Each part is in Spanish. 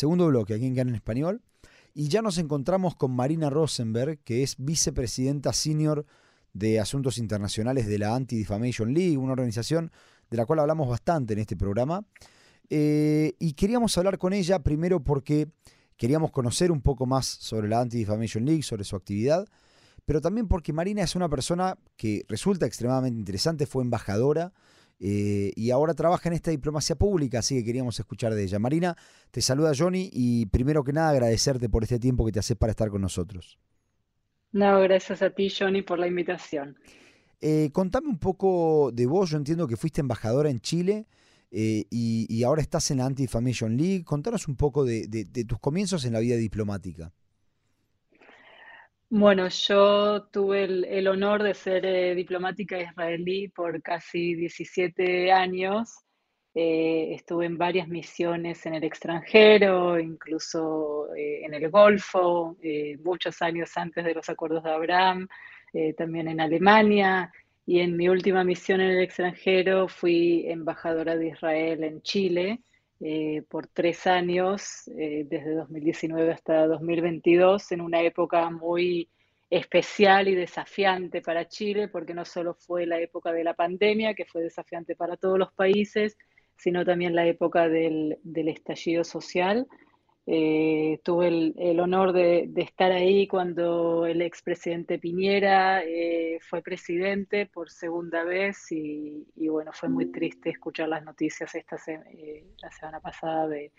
segundo bloque aquí en en Español. Y ya nos encontramos con Marina Rosenberg, que es vicepresidenta senior de Asuntos Internacionales de la Anti-Defamation League, una organización de la cual hablamos bastante en este programa. Eh, y queríamos hablar con ella primero porque queríamos conocer un poco más sobre la Anti-Defamation League, sobre su actividad, pero también porque Marina es una persona que resulta extremadamente interesante, fue embajadora eh, y ahora trabaja en esta diplomacia pública, así que queríamos escuchar de ella. Marina, te saluda Johnny y primero que nada agradecerte por este tiempo que te haces para estar con nosotros. No, gracias a ti, Johnny, por la invitación. Eh, contame un poco de vos, yo entiendo que fuiste embajadora en Chile eh, y, ahora estás en la Anti-Defamation League. Contanos un poco de tus comienzos en la vida diplomática. Bueno, yo tuve el, honor de ser eh, diplomática israelí por casi 17 años. Eh, estuve en varias misiones en el extranjero, incluso eh, en el Golfo, muchos años antes de los acuerdos de Abraham, también en Alemania. Y en mi última misión en el extranjero fui embajadora de Israel en Chile eh, por tres años, eh, desde 2019 hasta 2022, en una época muy especial y desafiante para Chile, porque no solo fue la época de la pandemia, que fue desafiante para todos los países, sino también la época del, del estallido social. Eh, tuve el, honor de, estar ahí cuando el expresidente Piñera eh, fue presidente por segunda vez y, bueno, fue muy triste escuchar las noticias esta eh, la semana pasada de,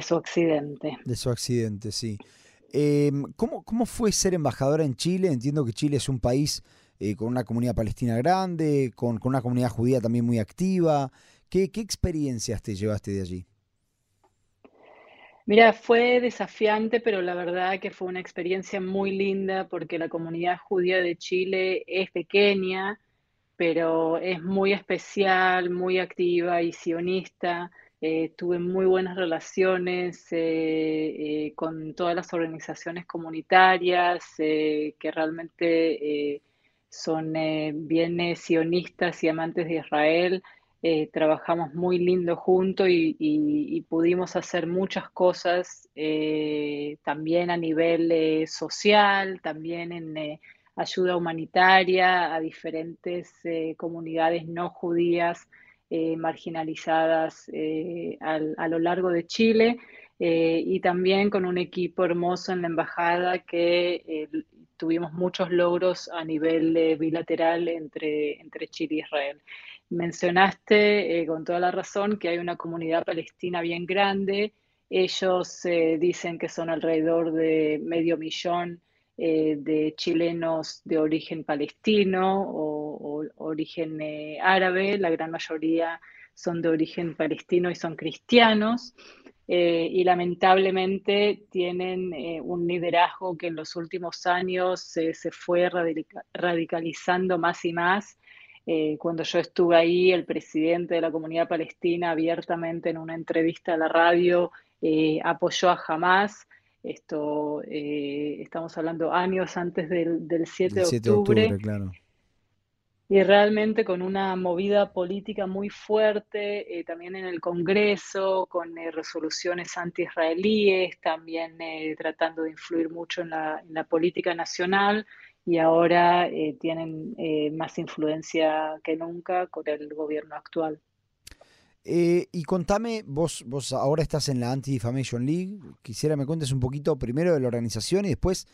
su accidente. De su accidente, sí. Em, ¿cómo, ¿Cómo fue ser embajadora en Chile? Entiendo que Chile es un país con una comunidad palestina grande, con, una comunidad judía también muy activa. ¿Qué, ¿Qué experiencias te llevaste de allí? Mira, fue desafiante, pero la verdad que fue una experiencia muy linda porque la comunidad judía de Chile es pequeña, pero es muy especial, muy activa y sionista. Eh, tuve muy buenas relaciones eh, eh, con todas las organizaciones comunitarias que realmente son bien sionistas y amantes de Israel. Eh, trabajamos muy lindo juntos y, pudimos hacer muchas cosas eh, también a nivel eh, social, también en ayuda humanitaria a diferentes comunidades no judías marginalizadas a lo largo de Chile y también con un equipo hermoso en la embajada que tuvimos muchos logros a nivel bilateral entre, entre Chile y Israel. Mencionaste eh, con toda la razón que hay una comunidad palestina bien grande. Ellos eh, dicen que son alrededor de medio millón eh, de chilenos de origen palestino o, origen árabe. La gran mayoría son de origen palestino y son cristianos. y lamentablemente tienen un liderazgo que en los últimos años se fue radicalizando más y más eh, cuando yo estuve ahí, el presidente de la comunidad palestina abiertamente en una entrevista a la radio eh, apoyó a Hamas. Esto eh, estamos hablando años antes del, 7, de octubre. Y realmente con una movida política muy fuerte, también en el Congreso, con resoluciones anti-israelíes, también tratando de influir mucho en la, en la política nacional y ahora eh, tienen eh, más influencia que nunca con el gobierno actual. Eh, y contame, vos, vos ahora estás en la Anti-Defamation League, quisiera me cuentes un poquito primero de la organización y después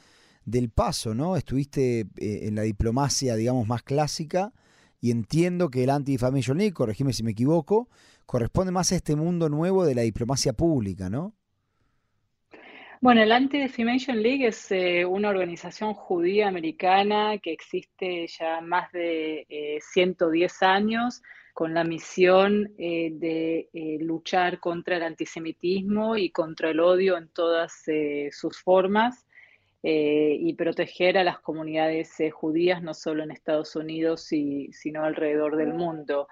del paso, ¿no? Estuviste en la diplomacia, digamos, más clásica y entiendo que el Anti-Defamation League, corregime si me equivoco, corresponde más a este mundo nuevo de la diplomacia pública, ¿no? Bueno, el Anti-Defamation League es eh, una organización judía americana que existe ya más de 110 eh, años con la misión eh, de luchar contra el antisemitismo y contra el odio en todas sus formas y proteger a las comunidades judías no solo en Estados Unidos, sino alrededor del mundo.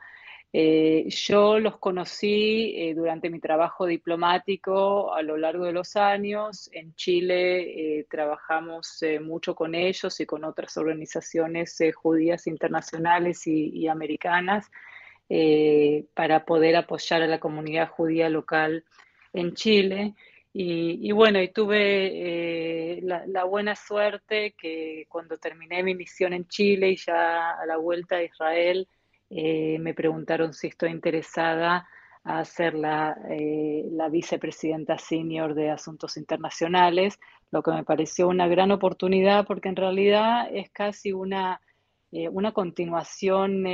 Eh, yo los conocí eh, durante mi trabajo diplomático a lo largo de los años. En Chile eh, trabajamos mucho con ellos y con otras organizaciones judías internacionales y, americanas para poder apoyar a la comunidad judía local en Chile. Y, bueno, y tuve eh, la, buena suerte que cuando terminé mi misión en Chile y ya a la vuelta a Israel, eh, me preguntaron si estoy interesada a ser la, eh, la, vicepresidenta senior de Asuntos Internacionales, lo que me pareció una gran oportunidad porque en realidad es casi una, una continuación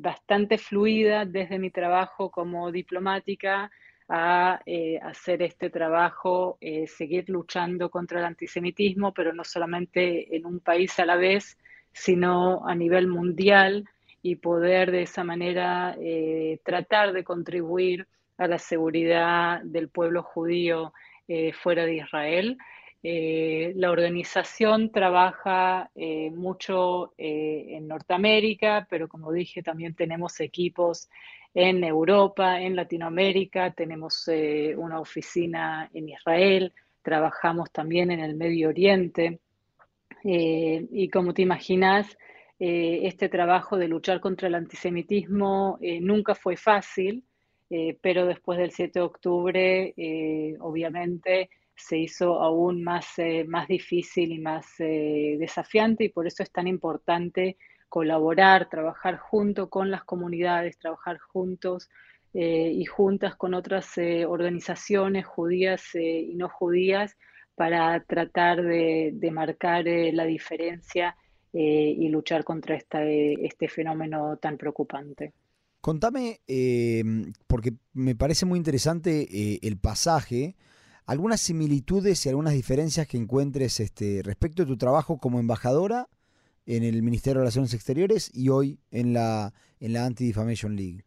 bastante fluida desde mi trabajo como diplomática a eh, hacer este trabajo, eh, seguir luchando contra el antisemitismo, pero no solamente en un país a la vez, sino a nivel mundial y poder de esa manera eh, tratar de contribuir a la seguridad del pueblo judío fuera de Israel. la organización trabaja mucho en Norteamérica, pero como dije, también tenemos equipos en Europa, en Latinoamérica, tenemos eh, una oficina en Israel, trabajamos también en el Medio Oriente. Eh, y como te imaginas, eh, este trabajo de luchar contra el antisemitismo nunca fue fácil, pero después del 7 de octubre, obviamente, se hizo aún más, más difícil y más desafiante y por eso es tan importante colaborar, trabajar junto con las comunidades, trabajar juntos eh, y juntas con otras eh, organizaciones judías eh, y no judías para tratar de, marcar la diferencia y luchar contra esta, este fenómeno tan preocupante. Contame, porque me parece muy interesante el pasaje, algunas similitudes y algunas diferencias que encuentres este, respecto de tu trabajo como embajadora en el Ministerio de Relaciones Exteriores y hoy en la Anti-Defamation League?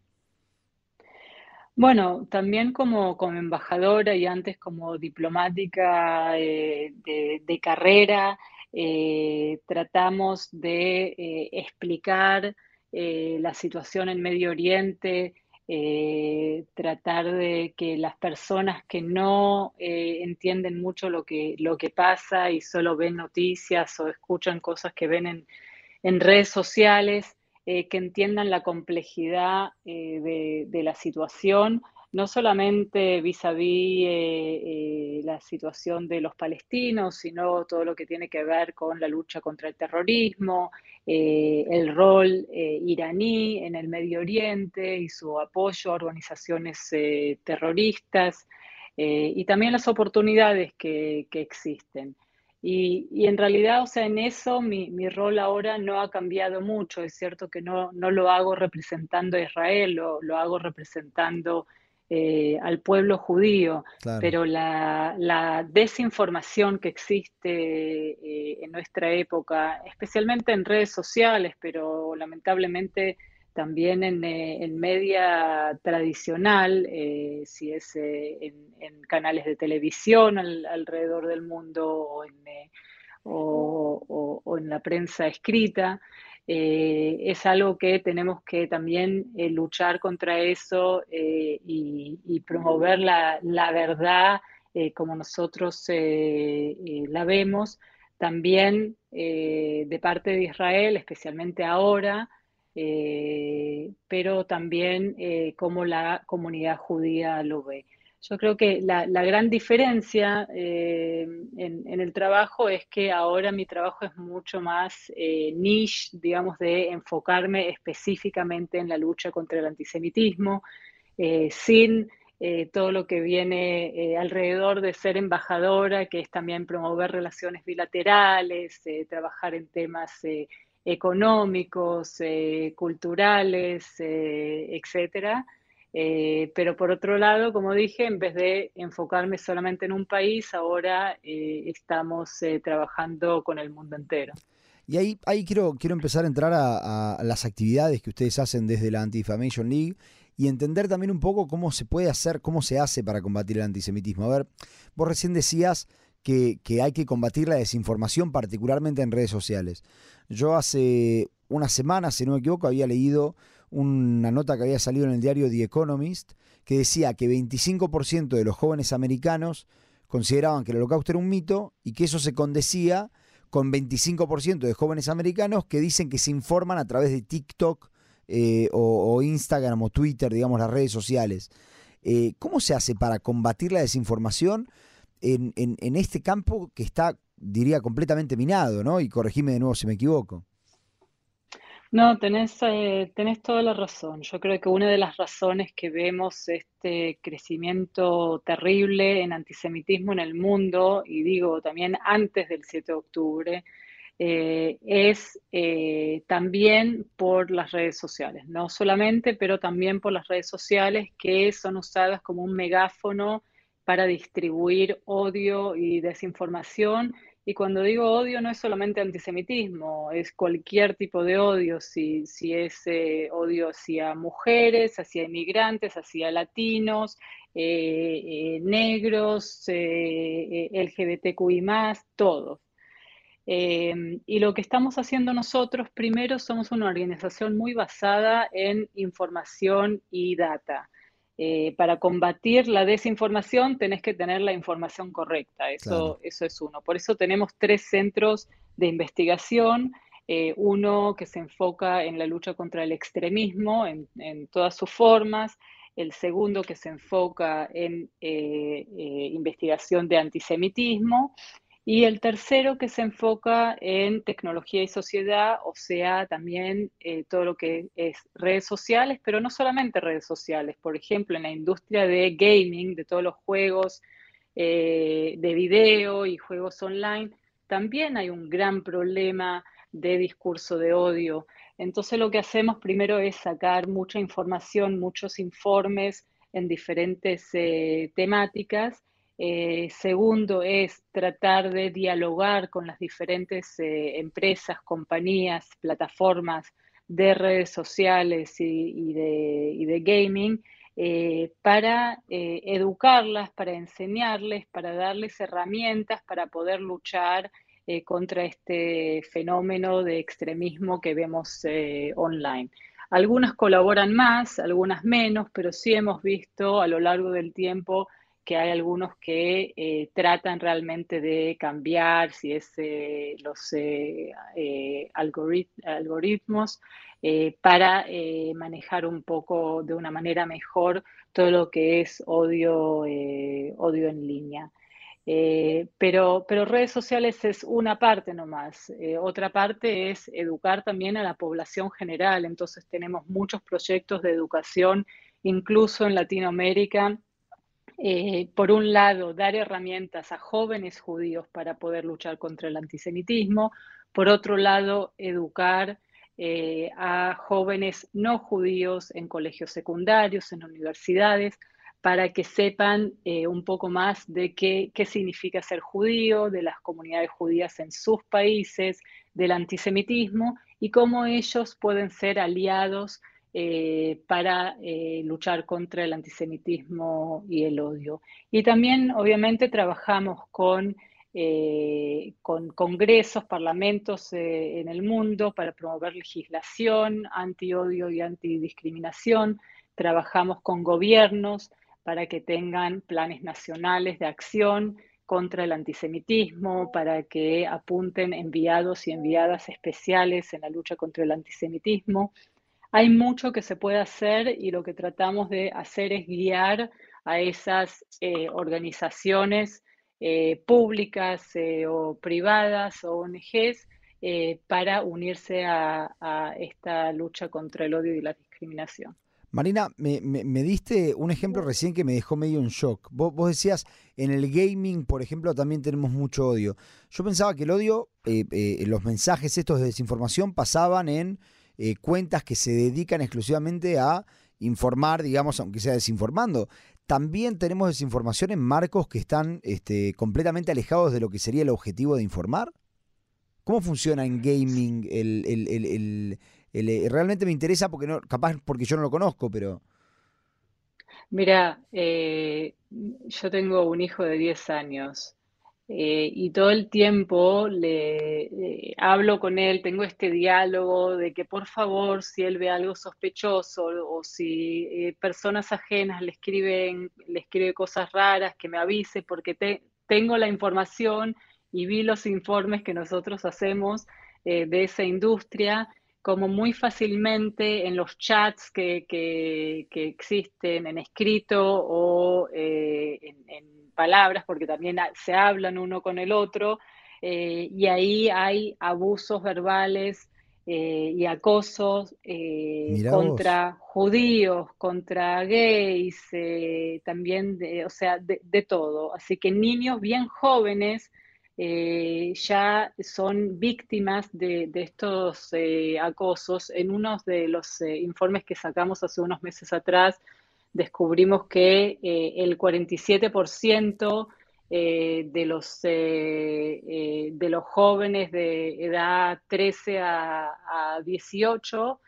Bueno, también como, embajadora y antes como diplomática eh, de, carrera, eh, tratamos de eh, explicar la situación en Medio Oriente, tratar de que las personas que no entienden mucho lo que, lo que pasa y solo ven noticias o escuchan cosas que ven en, en redes sociales, eh, que entiendan la complejidad de, de, la situación no solamente vis a vis la situación de los palestinos, sino todo lo que tiene que ver con la lucha contra el terrorismo, eh, el rol eh, iraní en el Medio Oriente y su apoyo a organizaciones eh, terroristas, y también las oportunidades que, existen. Y, en realidad, o sea, en eso mi, rol ahora no ha cambiado mucho. Es cierto que no, no lo hago representando a Israel, lo, lo hago representando eh, al pueblo judío, pero la, desinformación que existe eh, en nuestra época, especialmente en redes sociales, pero lamentablemente también en, eh, media tradicional, si es en, canales de televisión alrededor del mundo o en la prensa escrita, eh, es algo que tenemos que también eh, luchar contra eso eh, y, promover la, verdad como nosotros la vemos, también de parte de Israel, especialmente ahora, pero también como la comunidad judía lo ve. Yo creo que la, gran diferencia eh, en, el trabajo es que ahora mi trabajo es mucho más eh, niche, digamos, de enfocarme específicamente en la lucha contra el antisemitismo, eh, sin todo lo que viene alrededor de ser embajadora, que es también promover relaciones bilaterales, trabajar en temas económicos, culturales, etcétera. Eh, pero por otro lado, como dije, en vez de enfocarme solamente en un país, ahora eh, estamos eh, trabajando con el mundo entero. Y ahí, quiero, quiero empezar a entrar a, las actividades que ustedes hacen desde la Anti-Defamation League y entender también un poco cómo se puede hacer, cómo se hace para combatir el antisemitismo. A ver, vos recién decías que, hay que combatir la desinformación, particularmente en redes sociales. Yo hace una semana, si no me equivoco, había leído una nota que había salido en el diario The Economist que decía que 25% de los jóvenes americanos consideraban que el holocausto era un mito y que eso se condecía con 25% de jóvenes americanos que dicen que se informan a través de TikTok eh, o, Instagram o Twitter, digamos, las redes sociales. Eh, ¿Cómo se hace para combatir la desinformación en, en, este campo que está, diría, completamente minado, ¿no? Y corregime de nuevo si me equivoco. No, tenés, eh, tenés toda la razón. Yo creo que una de las razones que vemos este crecimiento terrible en antisemitismo en el mundo, y digo también antes del 7 de octubre, eh, es eh, también por las redes sociales, no solamente, pero también por las redes sociales que son usadas como un megáfono para distribuir odio y desinformación. Y cuando digo odio no es solamente antisemitismo, es cualquier tipo de odio, si, si es eh, odio hacia mujeres, hacia inmigrantes, hacia latinos, negros, LGBTQI, todos. Em, y lo que estamos haciendo nosotros, primero, somos una organización muy basada en información y data. Eh, para combatir la desinformación tenés que tener la información correcta, eso, eso es uno. Por eso tenemos tres centros de investigación, eh, uno que se enfoca en la lucha contra el extremismo en, en todas sus formas, el segundo que se enfoca en eh, investigación de antisemitismo y el tercero que se enfoca en tecnología y sociedad, o sea, también eh, todo lo que es redes sociales, pero no solamente redes sociales. Por ejemplo, en la industria de gaming, de todos los juegos eh, de video y juegos online, también hay un gran problema de discurso de odio. Entonces lo que hacemos primero es sacar mucha información, muchos informes en diferentes eh, temáticas eh, segundo es tratar de dialogar con las diferentes eh, empresas, compañías, plataformas de redes sociales y, de, gaming eh, para educarlas, para enseñarles, para darles herramientas para poder luchar contra este fenómeno de extremismo que vemos online. Algunas colaboran más, algunas menos, pero sí hemos visto a lo largo del tiempo que hay algunos que eh, tratan realmente de cambiar, si es eh, los eh, algoritmos, para manejar un poco de una manera mejor todo lo que es odio, odio en línea. pero, pero redes sociales es una parte nomás. otra parte es educar también a la población general. Entonces tenemos muchos proyectos de educación, incluso en Latinoamérica, eh, por un lado, dar herramientas a jóvenes judíos para poder luchar contra el antisemitismo, por otro lado, educar eh, a jóvenes no judíos en colegios secundarios, en universidades, para que sepan eh, un poco más de qué, qué significa ser judío, de las comunidades judías en sus países, del antisemitismo y cómo ellos pueden ser aliados eh, para eh, luchar contra el antisemitismo y el odio. Y también, obviamente, trabajamos con, eh, con congresos, parlamentos en el mundo para promover legislación anti-odio y antidiscriminación. Trabajamos con gobiernos para que tengan planes nacionales de acción contra el antisemitismo, para que apunten enviados y enviadas especiales en la lucha contra el antisemitismo. Hay mucho que se puede hacer y lo que tratamos de hacer es guiar a esas eh, organizaciones eh, públicas eh, o privadas o ONGs para unirse a, esta lucha contra el odio y la discriminación. Marina, me, diste un ejemplo recién que me dejó medio en shock. Vos, vos, decías, en el gaming, por ejemplo, también tenemos mucho odio. Yo pensaba que el odio, los mensajes estos de desinformación pasaban en eh, cuentas que se dedican exclusivamente a informar, digamos, aunque sea desinformando. También tenemos desinformación en marcos que están este, completamente alejados de lo que sería el objetivo de informar. ¿Cómo funciona en gaming el, eh, realmente me interesa porque no, capaz porque yo no lo conozco, pero. Mira, eh, yo tengo un hijo de 10 años eh, y todo el tiempo le eh, hablo con él, tengo este diálogo de que por favor, si él ve algo sospechoso o si eh, personas ajenas le escriben, le escribe cosas raras, que me avise porque tengo la información y vi los informes que nosotros hacemos de esa industria como muy fácilmente en los chats que, existen en escrito o eh, en, palabras, porque también se hablan uno con el otro, eh, y ahí hay abusos verbales eh, y acosos contra judíos, contra gays, también, o sea, de todo. Así que niños bien jóvenes eh, ya son víctimas de, estos eh, acosos. En uno de los eh, informes que sacamos hace unos meses atrás, descubrimos que el 47% de, los, de los jóvenes de edad 13 a, a 18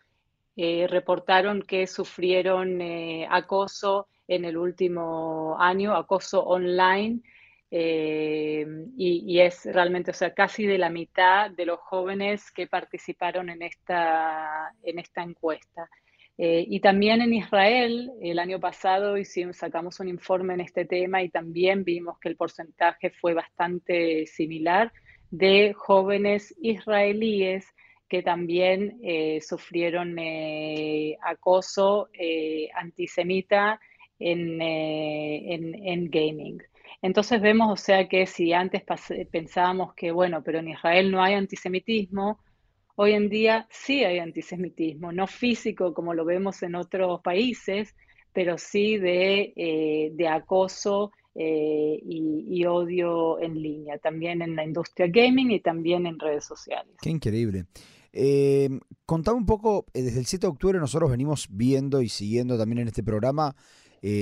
reportaron que sufrieron acoso en el último año, acoso online. Eh, y, es realmente, o sea, casi de la mitad de los jóvenes que participaron en esta, en esta encuesta. Eh, y también en Israel, el año pasado hicimos, sacamos un informe en este tema y también vimos que el porcentaje fue bastante similar de jóvenes israelíes que también eh, sufrieron acoso antisemita en, en, en gaming. Entonces vemos, o sea, que si antes pensábamos que, bueno, pero en Israel no hay antisemitismo, hoy en día sí hay antisemitismo, no físico como lo vemos en otros países, pero sí de, eh, acoso eh, y, odio en línea, también en la industria gaming y también en redes sociales. Qué increíble. Eh, un poco, eh, desde el 7 de octubre nosotros venimos viendo y siguiendo también en este programa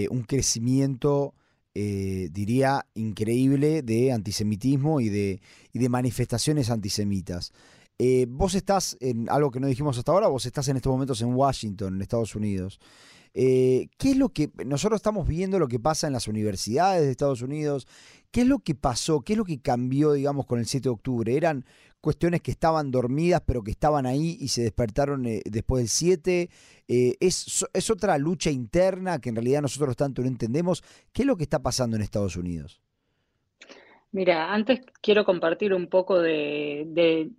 un crecimiento eh, diría, increíble de antisemitismo y de, manifestaciones antisemitas. Eh, vos estás en algo que no dijimos hasta ahora, vos estás en estos momentos en Washington, en Estados Unidos. Eh, ¿Qué es lo que nosotros estamos viendo lo que pasa en las universidades de Estados Unidos? ¿Qué es lo que pasó? ¿Qué es lo que cambió, digamos, con el 7 de octubre? ¿Eran cuestiones que estaban dormidas pero que estaban ahí y se despertaron eh, después del 7? Eh, es, ¿Es otra lucha interna que en realidad nosotros tanto no entendemos? ¿Qué es lo que está pasando en Estados Unidos? Mira, antes quiero compartir un poco de,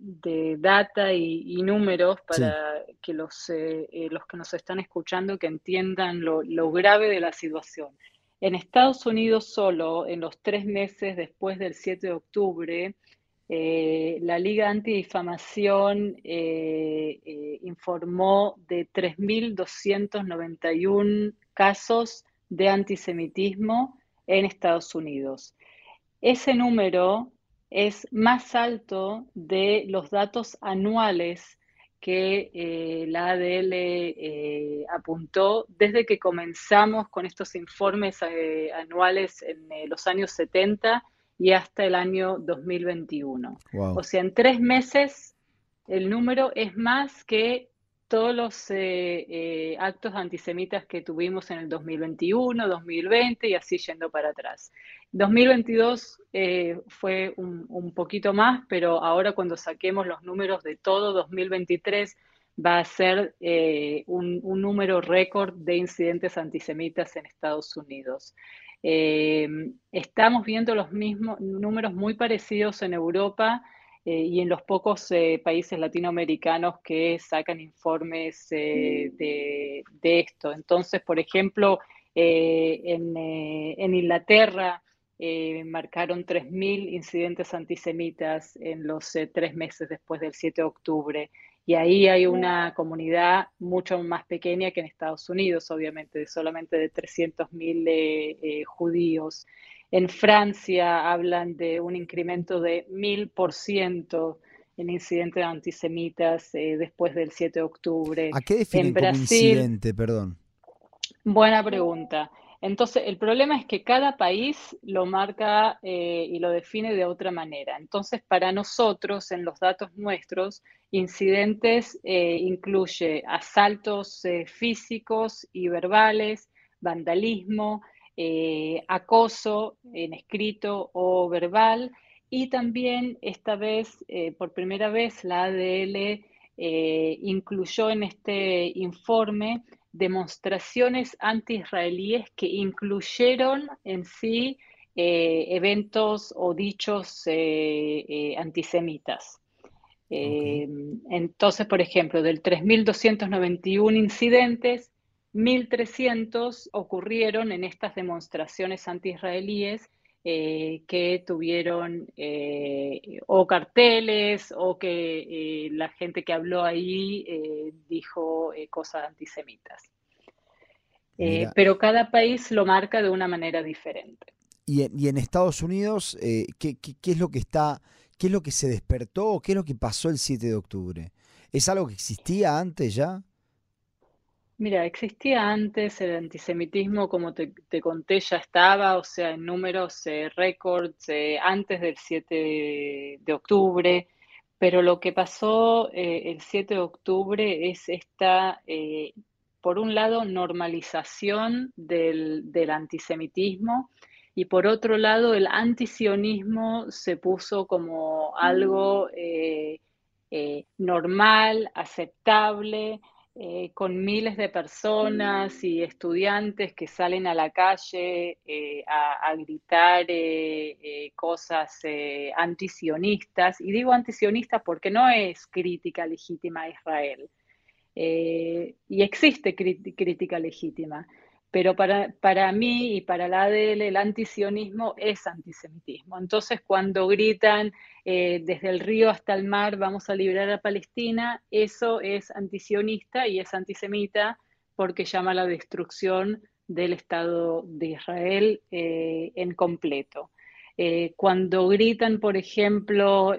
data y, números para que los, eh, los que nos están escuchando que entiendan lo, grave de la situación. En Estados Unidos solo, en los tres meses después del 7 de octubre, eh, la Liga Antidifamación informó de 3.291 casos de antisemitismo en Estados Unidos. Ese número es más alto de los datos anuales que eh, la ADL eh, apuntó desde que comenzamos con estos informes eh, anuales en los años 70 y hasta el año 2021. O sea, en tres meses el número es más que todos los eh, eh, actos antisemitas que tuvimos en el 2021, 2020 y así yendo para atrás. 2022 eh, fue un, poquito más, pero ahora cuando saquemos los números de todo 2023 va a ser un, un, número récord de incidentes antisemitas en Estados Unidos. Estamos viendo los mismos números muy parecidos en Europa eh, y en los pocos eh, países latinoamericanos que sacan informes eh, de, esto. Entonces, por ejemplo, en, en, Inglaterra marcaron 3.000 incidentes antisemitas en los tres meses después del 7 de octubre. Y ahí hay una comunidad mucho más pequeña que en Estados Unidos, obviamente, de solamente de 300.000 judíos. En Francia hablan de un incremento de mil por ciento en incidentes antisemitas eh, después del 7 de octubre. ¿A qué definen como incidente, perdón? Buena pregunta. Entonces, el problema es que cada país lo marca eh, y lo define de otra manera. Entonces, para nosotros, en los datos nuestros, incidentes eh, incluye asaltos físicos y verbales, vandalismo, eh, acoso en escrito o verbal y también esta vez, eh, por primera vez, la ADL eh, incluyó en este informe demostraciones anti-israelíes que incluyeron en sí eventos o dichos antisemitas. Entonces, por ejemplo, del 3.291 incidentes, 1.300 ocurrieron en estas demostraciones anti-israelíes eh, que tuvieron eh, o carteles o que eh, la gente que habló ahí dijo cosas antisemitas. pero cada país lo marca de una manera diferente. Y en, Estados Unidos, ¿qué, es lo que está, qué es lo que se despertó o qué es lo que pasó el 7 de octubre? ¿Es algo que existía antes ya? Mira, existía antes el antisemitismo, como te, conté, ya estaba, o sea, en números eh, récords eh, antes del 7 de, octubre, pero lo que pasó eh, el 7 de octubre es esta, por un lado, normalización del, del, antisemitismo y por otro lado, el antisionismo se puso como algo normal, aceptable eh, con miles de personas y estudiantes que salen a la calle eh, a, gritar eh, cosas antisionistas. Y digo antisionistas porque no es crítica legítima a Israel. y existe crítica legítima. Pero para, para mí y para la ADL el antisionismo es antisemitismo. Entonces cuando gritan eh, desde el río hasta el mar vamos a liberar a Palestina, eso es antisionista y es antisemita porque llama a la destrucción del Estado de Israel eh, en completo. Eh, cuando gritan, por ejemplo,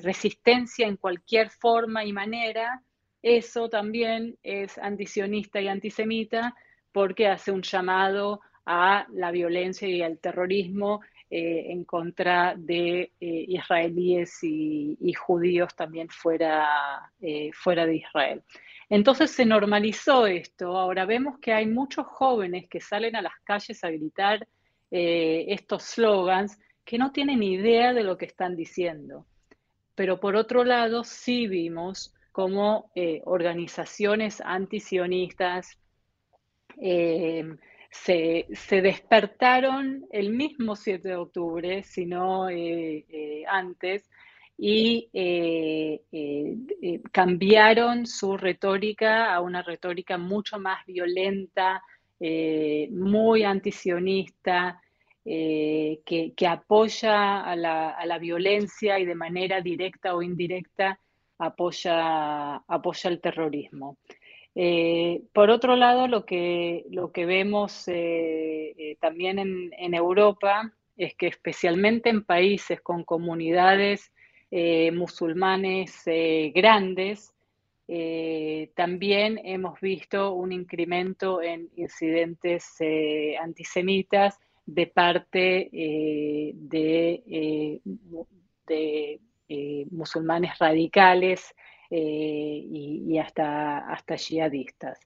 resistencia en cualquier forma y manera, eso también es antisionista y antisemita porque hace un llamado a la violencia y al terrorismo eh, en contra de eh, israelíes y, judíos también fuera, eh, fuera de Israel. Entonces se normalizó esto. Ahora vemos que hay muchos jóvenes que salen a las calles a gritar estos slogans que no tienen idea de lo que están diciendo. Pero por otro lado, sí vimos como eh, organizaciones antisionistas eh, se, despertaron el mismo 7 de octubre, sino eh, antes, y cambiaron su retórica a una retórica mucho más violenta, muy antisionista, que, apoya a la, a la, violencia y de manera directa o indirecta apoya, apoya el terrorismo. Eh, por otro lado, lo que, lo que vemos eh, eh, también en, Europa es que especialmente en países con comunidades musulmanes grandes, también hemos visto un incremento en incidentes antisemitas de parte de, musulmanes radicales eh, y, hasta, hasta yihadistas.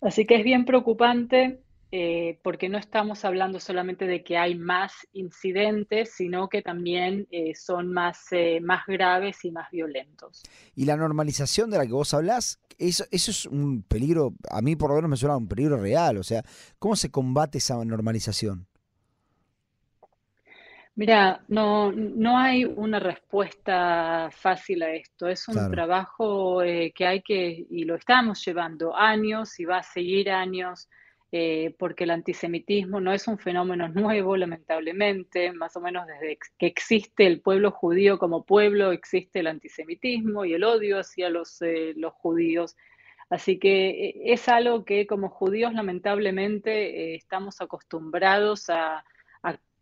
Así que es bien preocupante eh, porque no estamos hablando solamente de que hay más incidentes, sino que también son más, más graves y más violentos. Y la normalización de la que vos hablás, eso, eso es un peligro, a mí por lo menos me suena un peligro real, o sea, ¿cómo se combate esa normalización? Mira, no, no hay una respuesta fácil a esto. Es un trabajo eh, que hay que, y lo estamos llevando años y va a seguir años, eh, porque el antisemitismo no es un fenómeno nuevo, lamentablemente. Más o menos desde que existe el pueblo judío como pueblo, existe el antisemitismo y el odio hacia los, eh, los judíos. Así que es algo que como judíos lamentablemente estamos acostumbrados a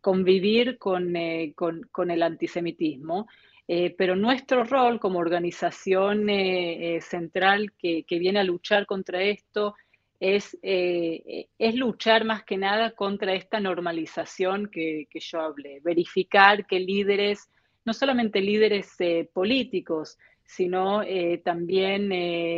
convivir eh, con, el antisemitismo. Eh, pero nuestro rol como organización eh, central que, viene a luchar contra esto es, es, luchar más que nada contra esta normalización que, yo hablé, verificar que líderes, no solamente líderes políticos, sino también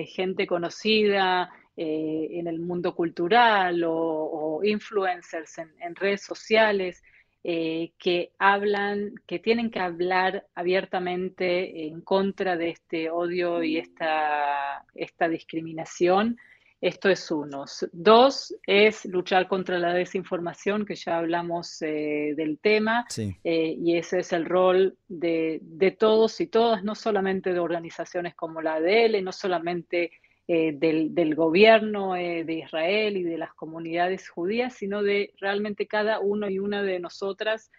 gente conocida, en el mundo cultural o, influencers en, redes sociales eh, que hablan, que tienen que hablar abiertamente en contra de este odio y esta, esta discriminación esto es uno. Dos es luchar contra la desinformación, que ya hablamos eh, del tema, eh, y ese es el rol de, todos y todas, no solamente de organizaciones como la ADL, no solamente eh, del, gobierno de Israel y de las comunidades judías, sino de realmente cada uno y una de nosotras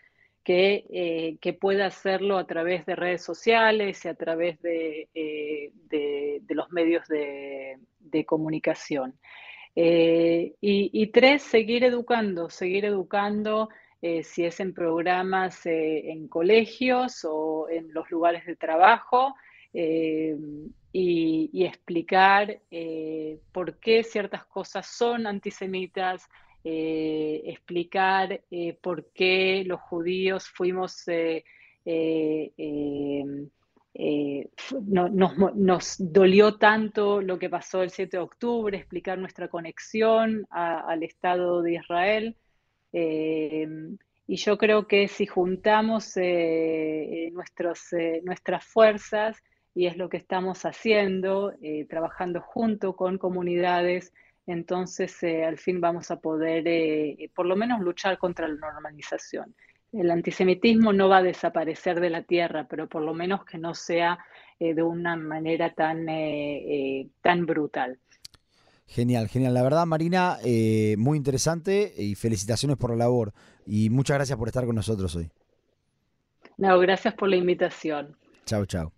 que, que pueda hacerlo a través de redes sociales y a través de, de los medios de comunicación. Eh, y, tres, seguir educando, seguir educando, eh, si es en programas eh, en colegios o en los lugares de trabajo, y, explicar por qué ciertas cosas son antisemitas, explicar por qué los judíos fuimos eh, nos, dolió tanto lo que pasó el 7 de octubre, explicar nuestra conexión al Estado de Israel. Eh, y yo creo que si juntamos eh, nuestras fuerzas, y es lo que estamos haciendo, trabajando junto con comunidades, entonces al fin vamos a poder por lo menos luchar contra la normalización el antisemitismo no va a desaparecer de la tierra, pero por lo menos que no sea eh, de una manera tan, eh, eh, tan brutal. Genial, genial. La verdad, Marina, muy interesante y felicitaciones por la labor. Y muchas gracias por estar con nosotros hoy. No, gracias por la invitación. Chao, chao.